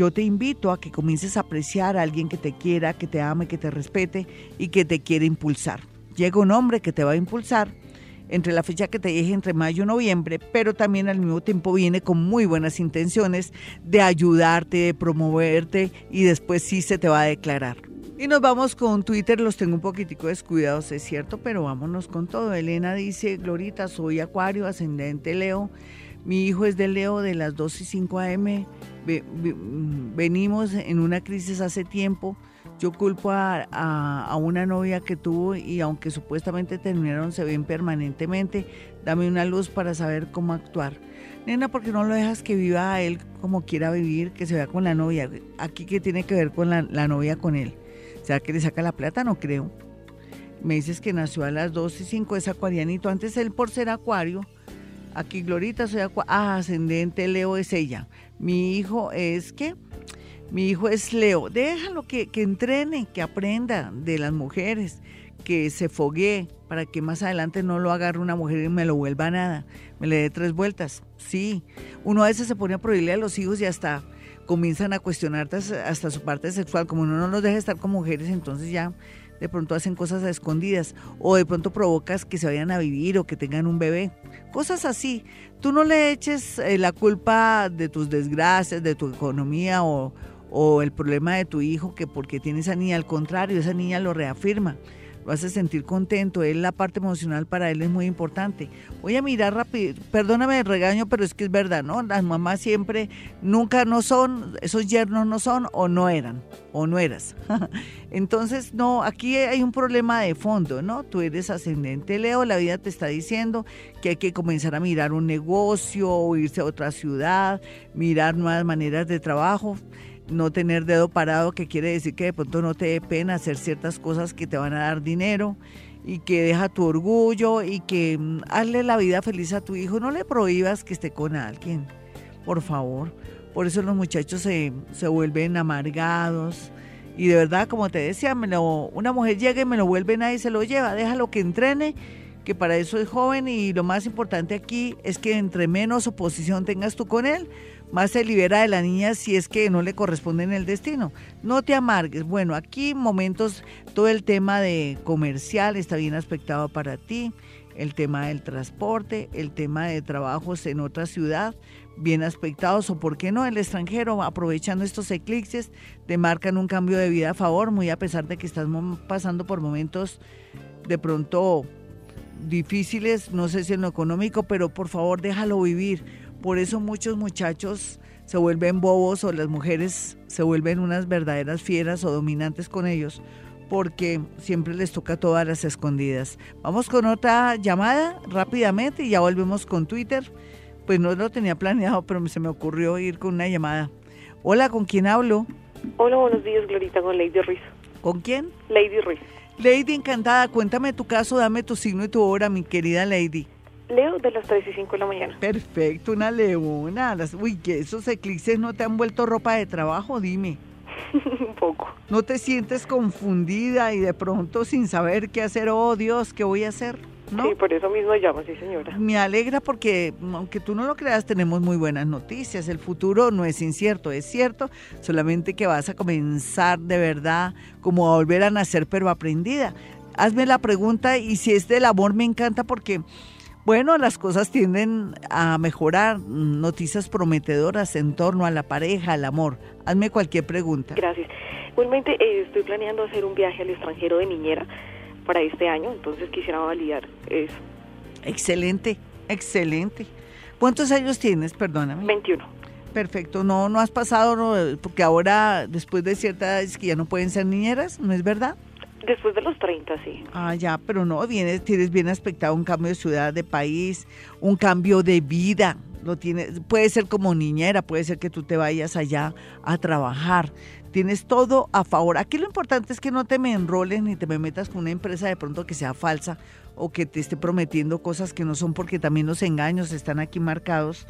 yo te invito a que comiences a apreciar a alguien que te quiera, que te ame, que te respete y que te quiere impulsar. Llega un hombre que te va a impulsar entre la fecha que te dije entre mayo y noviembre, pero también al mismo tiempo viene con muy buenas intenciones de ayudarte, de promoverte y después sí se te va a declarar. Y nos vamos con Twitter, los tengo un poquitico descuidados, es cierto, pero vámonos con todo. Elena dice, Glorita, soy Acuario, ascendente Leo. Mi hijo es de Leo de las 2 y 5 a.m. Venimos en una crisis hace tiempo. Yo culpo a, una novia que tuvo y aunque supuestamente terminaron, se ven permanentemente. Dame una luz para saber cómo actuar. Nena, porque no lo dejas que viva a él como quiera vivir, que se vea con la novia? Aquí que tiene que ver con la, la novia con él. Que le saca la plata, no creo. Me dices que nació a las 2 y 5, es acuarianito. Antes él por ser acuario Aquí Glorita, soy ah, ascendente Leo es ella. Mi hijo es que mi hijo es Leo. Déjalo que, que entrene, que aprenda de las mujeres, que se foguee para que más adelante no lo agarre una mujer y me lo vuelva nada, me le dé tres vueltas. Sí, uno a veces se pone a prohibirle a los hijos y hasta comienzan a cuestionarte hasta su parte sexual, como uno no los deja estar con mujeres, entonces ya de pronto hacen cosas a escondidas o de pronto provocas que se vayan a vivir o que tengan un bebé. Cosas así. Tú no le eches eh, la culpa de tus desgracias, de tu economía o, o el problema de tu hijo que porque tiene esa niña. Al contrario, esa niña lo reafirma lo hace sentir contento, él la parte emocional para él es muy importante. Voy a mirar rápido, perdóname el regaño, pero es que es verdad, ¿no? Las mamás siempre nunca no son, esos yernos no son o no eran, o no eras. Entonces, no, aquí hay un problema de fondo, ¿no? Tú eres ascendente Leo, la vida te está diciendo que hay que comenzar a mirar un negocio o irse a otra ciudad, mirar nuevas maneras de trabajo no tener dedo parado, que quiere decir que de pronto no te dé pena hacer ciertas cosas que te van a dar dinero y que deja tu orgullo y que mm, hazle la vida feliz a tu hijo. No le prohíbas que esté con alguien, por favor. Por eso los muchachos se, se vuelven amargados. Y de verdad, como te decía, me una mujer llega y me lo vuelve nadie se lo lleva. Déjalo que entrene que para eso es joven y lo más importante aquí es que entre menos oposición tengas tú con él, más se libera de la niña si es que no le corresponde en el destino. No te amargues. Bueno, aquí momentos, todo el tema de comercial está bien aspectado para ti, el tema del transporte, el tema de trabajos en otra ciudad, bien aspectados, o por qué no, el extranjero, aprovechando estos eclipses, te marcan un cambio de vida a favor, muy a pesar de que estás pasando por momentos de pronto difíciles, no sé si en lo económico, pero por favor déjalo vivir por eso muchos muchachos se vuelven bobos o las mujeres se vuelven unas verdaderas fieras o dominantes con ellos porque siempre les toca todas las escondidas. Vamos con otra llamada rápidamente y ya volvemos con Twitter. Pues no lo tenía planeado, pero se me ocurrió ir con una llamada. Hola, ¿con quién hablo? Hola, buenos días, Glorita, con Lady Ruiz. ¿Con quién? Lady Ruiz. Lady, encantada, cuéntame tu caso, dame tu signo y tu hora, mi querida Lady. Leo de las 3 y 5 de la mañana. Perfecto, una leona. uy, que esos eclipses no te han vuelto ropa de trabajo, dime. Un poco. ¿No te sientes confundida y de pronto sin saber qué hacer? Oh, Dios, ¿qué voy a hacer? ¿No? Sí, por eso mismo llamo, sí, señora. Me alegra porque, aunque tú no lo creas, tenemos muy buenas noticias. El futuro no es incierto, es cierto, solamente que vas a comenzar de verdad como a volver a nacer, pero aprendida. Hazme la pregunta y si es del amor me encanta porque bueno, las cosas tienden a mejorar, noticias prometedoras en torno a la pareja, al amor. Hazme cualquier pregunta. Gracias. Igualmente eh, estoy planeando hacer un viaje al extranjero de niñera para este año, entonces quisiera validar eso. Excelente, excelente. ¿Cuántos años tienes? Perdóname. 21. Perfecto, no, no has pasado, porque ahora, después de cierta edad, es que ya no pueden ser niñeras, ¿no es verdad? Después de los 30, sí. Ah, ya, pero no, vienes, tienes bien aspectado un cambio de ciudad, de país, un cambio de vida. Lo tienes, puede ser como niñera, puede ser que tú te vayas allá a trabajar. Tienes todo a favor. Aquí lo importante es que no te me enroles ni te me metas con una empresa de pronto que sea falsa o que te esté prometiendo cosas que no son porque también los engaños están aquí marcados.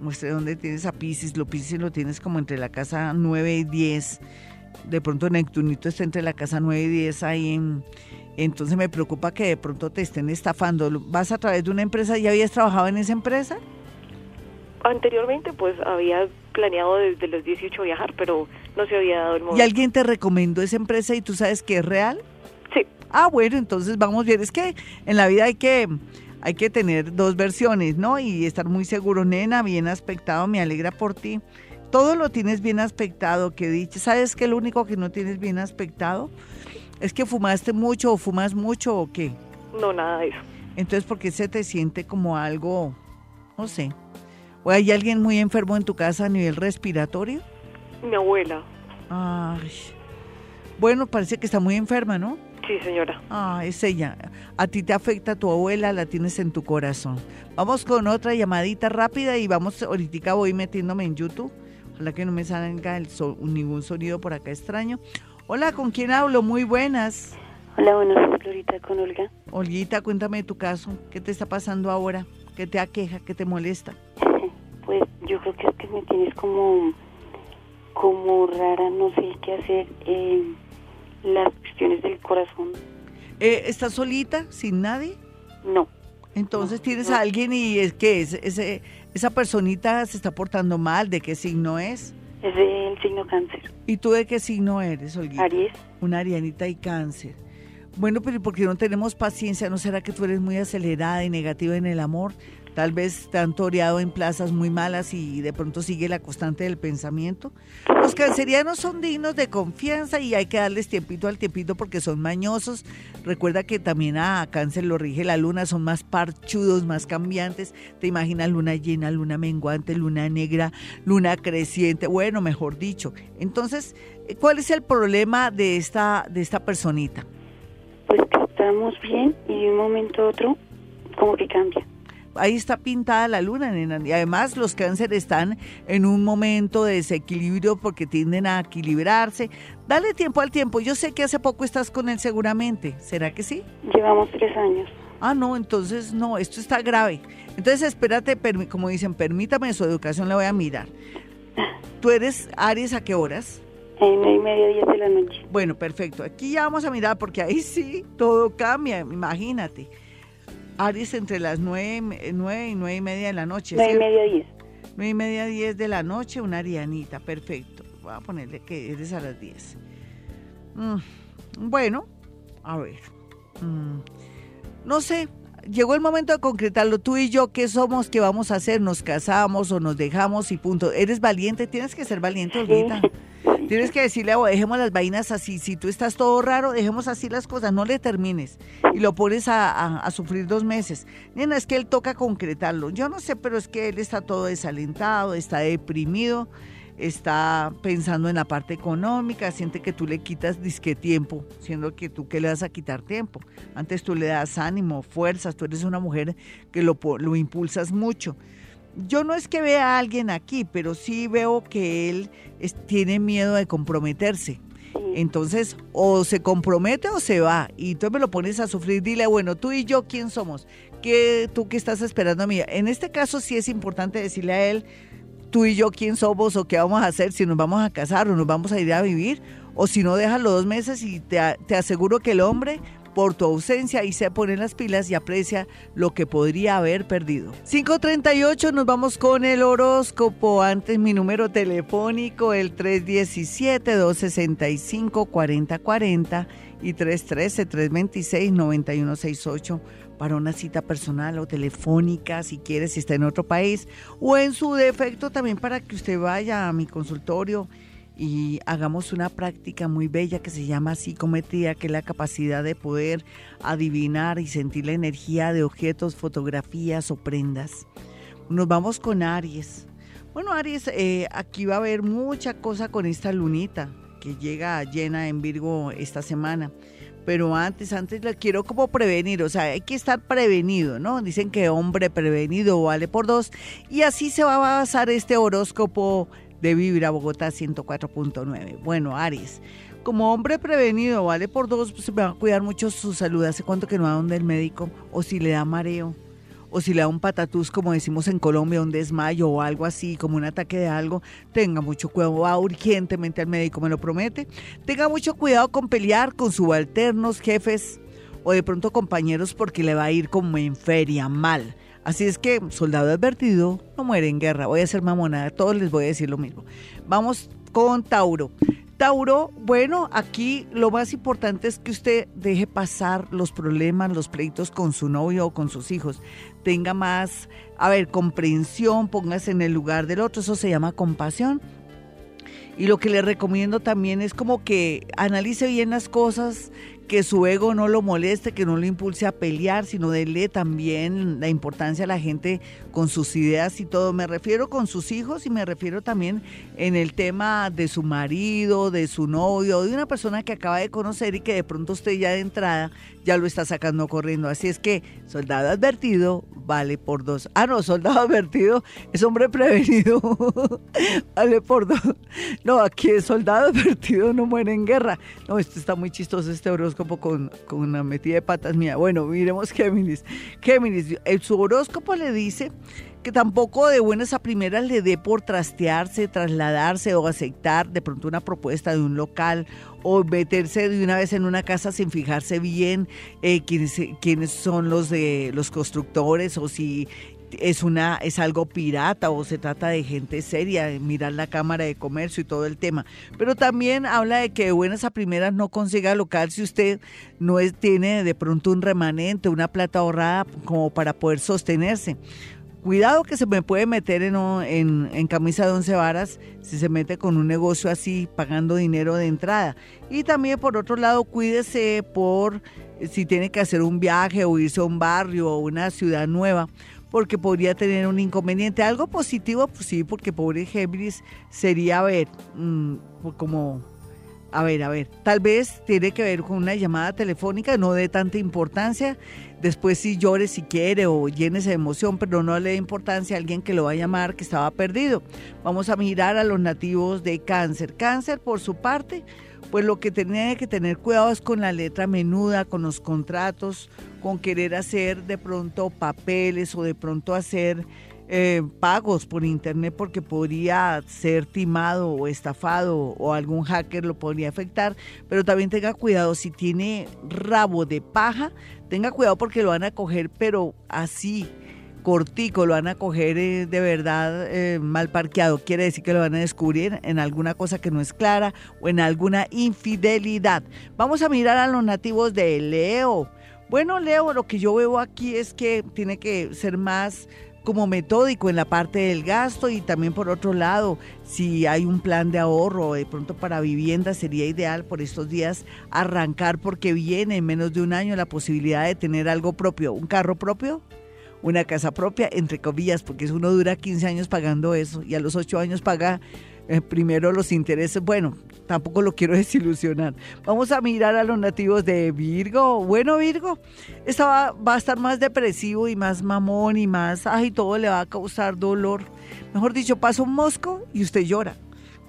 Muestre dónde tienes a Pisces. Lo Pisces lo tienes como entre la casa 9 y 10 de pronto Neptunito está entre la casa 9 y 10 ahí entonces me preocupa que de pronto te estén estafando. ¿Vas a través de una empresa? ¿Ya habías trabajado en esa empresa? Anteriormente pues había planeado desde los 18 viajar, pero no se había dado el momento. ¿Y alguien te recomendó esa empresa y tú sabes que es real? Sí. Ah, bueno, entonces vamos bien. Es que en la vida hay que hay que tener dos versiones, ¿no? Y estar muy seguro, nena, bien aspectado, me alegra por ti todo lo tienes bien aspectado, que dicho. ¿Sabes que lo único que no tienes bien aspectado es que fumaste mucho o fumas mucho o qué? No, nada de eso. Entonces, ¿por qué se te siente como algo, no sé? ¿O hay alguien muy enfermo en tu casa a nivel respiratorio? Mi abuela. Ay. Bueno, parece que está muy enferma, ¿no? Sí, señora. Ah, es ella. A ti te afecta tu abuela, la tienes en tu corazón. Vamos con otra llamadita rápida y vamos, ahorita voy metiéndome en YouTube Ojalá que no me salga el ningún sonido por acá extraño. Hola, ¿con quién hablo? Muy buenas. Hola, buenas, Florita, con Olga. Olguita, cuéntame tu caso. ¿Qué te está pasando ahora? ¿Qué te aqueja? ¿Qué te molesta? Pues yo creo que es que me tienes como, como rara, no sé qué hacer. en las cuestiones del corazón. Eh, ¿Estás solita, sin nadie? No. Entonces tienes a alguien y es que es, ese, esa personita se está portando mal. ¿De qué signo es? Es del signo cáncer. ¿Y tú de qué signo eres, Olguita? Aries. Una arianita y cáncer. Bueno, pero ¿por qué no tenemos paciencia? ¿No será que tú eres muy acelerada y negativa en el amor? Tal vez han toreado en plazas muy malas y de pronto sigue la constante del pensamiento. Los cancerianos son dignos de confianza y hay que darles tiempito al tiempito porque son mañosos. Recuerda que también a cáncer lo rige la luna, son más parchudos, más cambiantes. Te imaginas luna llena, luna menguante, luna negra, luna creciente, bueno, mejor dicho. Entonces, ¿cuál es el problema de esta, de esta personita? Pues que estamos bien y de un momento a otro como que cambia ahí está pintada la luna, nena. Y además los cánceres están en un momento de desequilibrio porque tienden a equilibrarse. Dale tiempo al tiempo. Yo sé que hace poco estás con él seguramente. ¿Será que sí? Llevamos tres años. Ah, no, entonces no, esto está grave. Entonces espérate, como dicen, permítame su educación, la voy a mirar. ¿Tú eres Aries a qué horas? Nueve y media, diez de la noche. Bueno, perfecto. Aquí ya vamos a mirar porque ahí sí todo cambia, imagínate. Aries entre las nueve, nueve y nueve y media de la noche. Nueve y media, diez. Nueve y media, diez de la noche, una arianita, perfecto. Voy a ponerle que eres a las diez. Mm, bueno, a ver. Mm, no sé, llegó el momento de concretarlo. Tú y yo, ¿qué somos? ¿Qué vamos a hacer? ¿Nos casamos o nos dejamos y punto? ¿Eres valiente? Tienes que ser valiente, Tienes que decirle, dejemos las vainas así. Si tú estás todo raro, dejemos así las cosas. No le termines. Y lo pones a, a sufrir dos meses. Nena, es que él toca concretarlo. Yo no sé, pero es que él está todo desalentado, está deprimido está pensando en la parte económica, siente que tú le quitas disque tiempo, siendo que tú que le vas a quitar tiempo. Antes tú le das ánimo, fuerzas, tú eres una mujer que lo, lo impulsas mucho. Yo no es que vea a alguien aquí, pero sí veo que él tiene miedo de comprometerse. Entonces, o se compromete o se va. Y tú me lo pones a sufrir. Dile, bueno, tú y yo, ¿quién somos? ¿Qué, ¿Tú qué estás esperando a mí? En este caso sí es importante decirle a él, tú y yo quién somos o qué vamos a hacer, si nos vamos a casar o nos vamos a ir a vivir, o si no, déjalo dos meses y te, te aseguro que el hombre por tu ausencia y se pone las pilas y aprecia lo que podría haber perdido. 538 nos vamos con el horóscopo. Antes mi número telefónico el 317 265 4040 y 313 326 9168 para una cita personal o telefónica, si quiere, si está en otro país, o en su defecto también para que usted vaya a mi consultorio y hagamos una práctica muy bella que se llama psicometría, que es la capacidad de poder adivinar y sentir la energía de objetos, fotografías o prendas. Nos vamos con Aries. Bueno, Aries, eh, aquí va a haber mucha cosa con esta lunita que llega llena en Virgo esta semana pero antes, antes la quiero como prevenir, o sea, hay que estar prevenido, ¿no? Dicen que hombre prevenido vale por dos, y así se va a basar este horóscopo de Vibra Bogotá 104.9. Bueno, Aries, como hombre prevenido vale por dos, pues se va a cuidar mucho su salud, hace cuánto que no va donde el médico, o si le da mareo o si le da un patatús, como decimos en Colombia, un desmayo o algo así, como un ataque de algo, tenga mucho cuidado, va urgentemente al médico, me lo promete. Tenga mucho cuidado con pelear con subalternos, jefes o de pronto compañeros porque le va a ir como en feria, mal. Así es que, soldado advertido, no muere en guerra. Voy a ser mamona, a todos les voy a decir lo mismo. Vamos con Tauro. Tauro, bueno, aquí lo más importante es que usted deje pasar los problemas, los pleitos con su novio o con sus hijos. Tenga más, a ver, comprensión, póngase en el lugar del otro, eso se llama compasión. Y lo que le recomiendo también es como que analice bien las cosas, que su ego no lo moleste, que no lo impulse a pelear, sino déle también la importancia a la gente con sus ideas y todo. Me refiero con sus hijos y me refiero también en el tema de su marido, de su novio, de una persona que acaba de conocer y que de pronto usted ya de entrada ya lo está sacando corriendo. Así es que soldado advertido vale por dos. Ah, no, soldado advertido es hombre prevenido. vale por dos. No, aquí es soldado advertido, no muere en guerra. No, esto está muy chistoso este horóscopo con, con una metida de patas mía. Bueno, miremos Géminis. Géminis, su horóscopo le dice que tampoco de buenas a primeras le dé por trastearse, trasladarse o aceptar de pronto una propuesta de un local o meterse de una vez en una casa sin fijarse bien eh, quiénes, quiénes son los de los constructores o si es una es algo pirata o se trata de gente seria, mirar la cámara de comercio y todo el tema. Pero también habla de que de buenas a primeras no consiga local si usted no tiene de pronto un remanente, una plata ahorrada como para poder sostenerse. Cuidado que se me puede meter en, en, camisa de once varas si se mete con un negocio así pagando dinero de entrada. Y también por otro lado, cuídese por si tiene que hacer un viaje o irse a un barrio o una ciudad nueva, porque podría tener un inconveniente. Algo positivo, pues sí, porque pobre Géminis sería, a ver, mm, como a ver, a ver, tal vez tiene que ver con una llamada telefónica, no de tanta importancia. Después si llore si quiere o llénese de emoción, pero no le dé importancia a alguien que lo va a llamar que estaba perdido. Vamos a mirar a los nativos de cáncer. Cáncer, por su parte, pues lo que tiene que tener cuidado es con la letra menuda, con los contratos, con querer hacer de pronto papeles o de pronto hacer eh, pagos por internet porque podría ser timado o estafado o algún hacker lo podría afectar, pero también tenga cuidado si tiene rabo de paja, tenga cuidado porque lo van a coger, pero así cortico, lo van a coger eh, de verdad eh, mal parqueado. Quiere decir que lo van a descubrir en alguna cosa que no es clara o en alguna infidelidad. Vamos a mirar a los nativos de Leo. Bueno, Leo, lo que yo veo aquí es que tiene que ser más como metódico en la parte del gasto y también por otro lado, si hay un plan de ahorro de pronto para vivienda, sería ideal por estos días arrancar porque viene en menos de un año la posibilidad de tener algo propio, un carro propio una casa propia, entre comillas, porque uno dura 15 años pagando eso y a los 8 años paga eh, primero los intereses. Bueno, tampoco lo quiero desilusionar. Vamos a mirar a los nativos de Virgo. Bueno, Virgo, esta va, va, a estar más depresivo y más mamón y más, ay, todo le va a causar dolor. Mejor dicho, pasa un mosco y usted llora.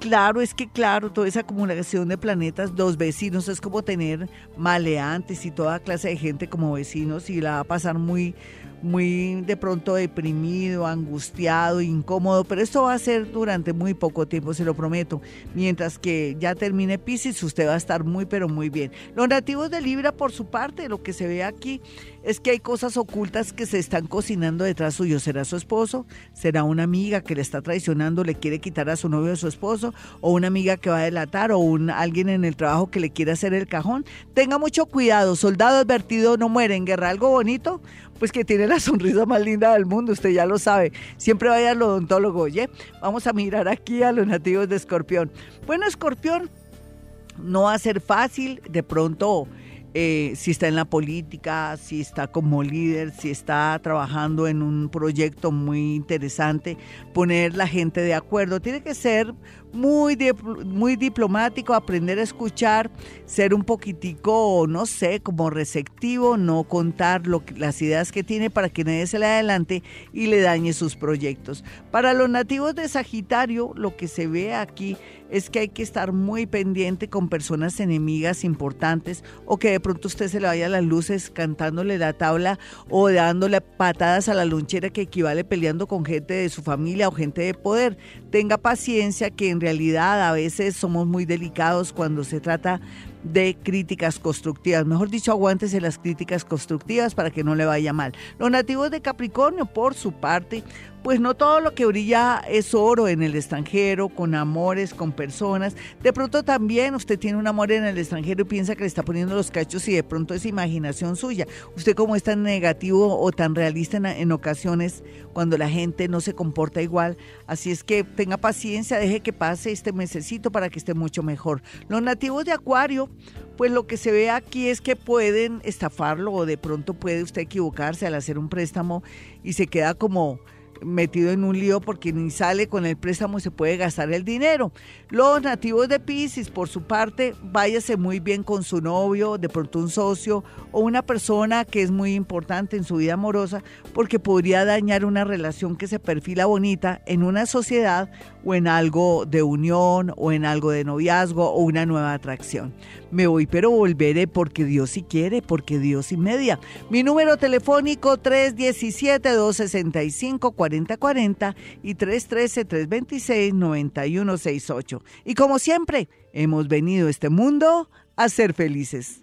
Claro, es que claro, toda esa acumulación de planetas, dos vecinos, es como tener maleantes y toda clase de gente como vecinos y la va a pasar muy, muy de pronto deprimido, angustiado, incómodo, pero esto va a ser durante muy poco tiempo, se lo prometo. Mientras que ya termine Pisces, usted va a estar muy, pero muy bien. Los nativos de Libra, por su parte, lo que se ve aquí es que hay cosas ocultas que se están cocinando detrás suyo. ¿Será su esposo? ¿Será una amiga que le está traicionando, le quiere quitar a su novio o su esposo? ¿O una amiga que va a delatar? ¿O un, alguien en el trabajo que le quiere hacer el cajón? Tenga mucho cuidado, soldado advertido no muere en guerra. ¿Algo bonito? pues que tiene la sonrisa más linda del mundo, usted ya lo sabe. Siempre vaya al odontólogo, oye. Vamos a mirar aquí a los nativos de Escorpión. Bueno, Escorpión, no va a ser fácil, de pronto eh, si está en la política, si está como líder, si está trabajando en un proyecto muy interesante, poner la gente de acuerdo. Tiene que ser muy, muy diplomático, aprender a escuchar, ser un poquitico, no sé, como receptivo, no contar lo las ideas que tiene para que nadie se le adelante y le dañe sus proyectos. Para los nativos de Sagitario, lo que se ve aquí es que hay que estar muy pendiente con personas enemigas importantes o que de pronto usted se le vaya a las luces cantándole la tabla o dándole patadas a la lonchera que equivale peleando con gente de su familia o gente de poder. Tenga paciencia que en realidad a veces somos muy delicados cuando se trata de críticas constructivas. Mejor dicho, aguántese las críticas constructivas para que no le vaya mal. Los nativos de Capricornio, por su parte, pues no todo lo que brilla es oro en el extranjero, con amores, con personas. De pronto también usted tiene un amor en el extranjero y piensa que le está poniendo los cachos y de pronto es imaginación suya. Usted como es tan negativo o tan realista en, en ocasiones cuando la gente no se comporta igual. Así es que tenga paciencia, deje que pase este mesecito para que esté mucho mejor. Los nativos de Acuario, pues lo que se ve aquí es que pueden estafarlo o de pronto puede usted equivocarse al hacer un préstamo y se queda como metido en un lío porque ni sale con el préstamo y se puede gastar el dinero. Los nativos de Pisces, por su parte, váyase muy bien con su novio, de pronto un socio o una persona que es muy importante en su vida amorosa porque podría dañar una relación que se perfila bonita en una sociedad o en algo de unión o en algo de noviazgo o una nueva atracción. Me voy, pero volveré porque Dios sí quiere, porque Dios y media. Mi número telefónico 317-265-4040 y 313-326-9168. Y como siempre, hemos venido a este mundo a ser felices.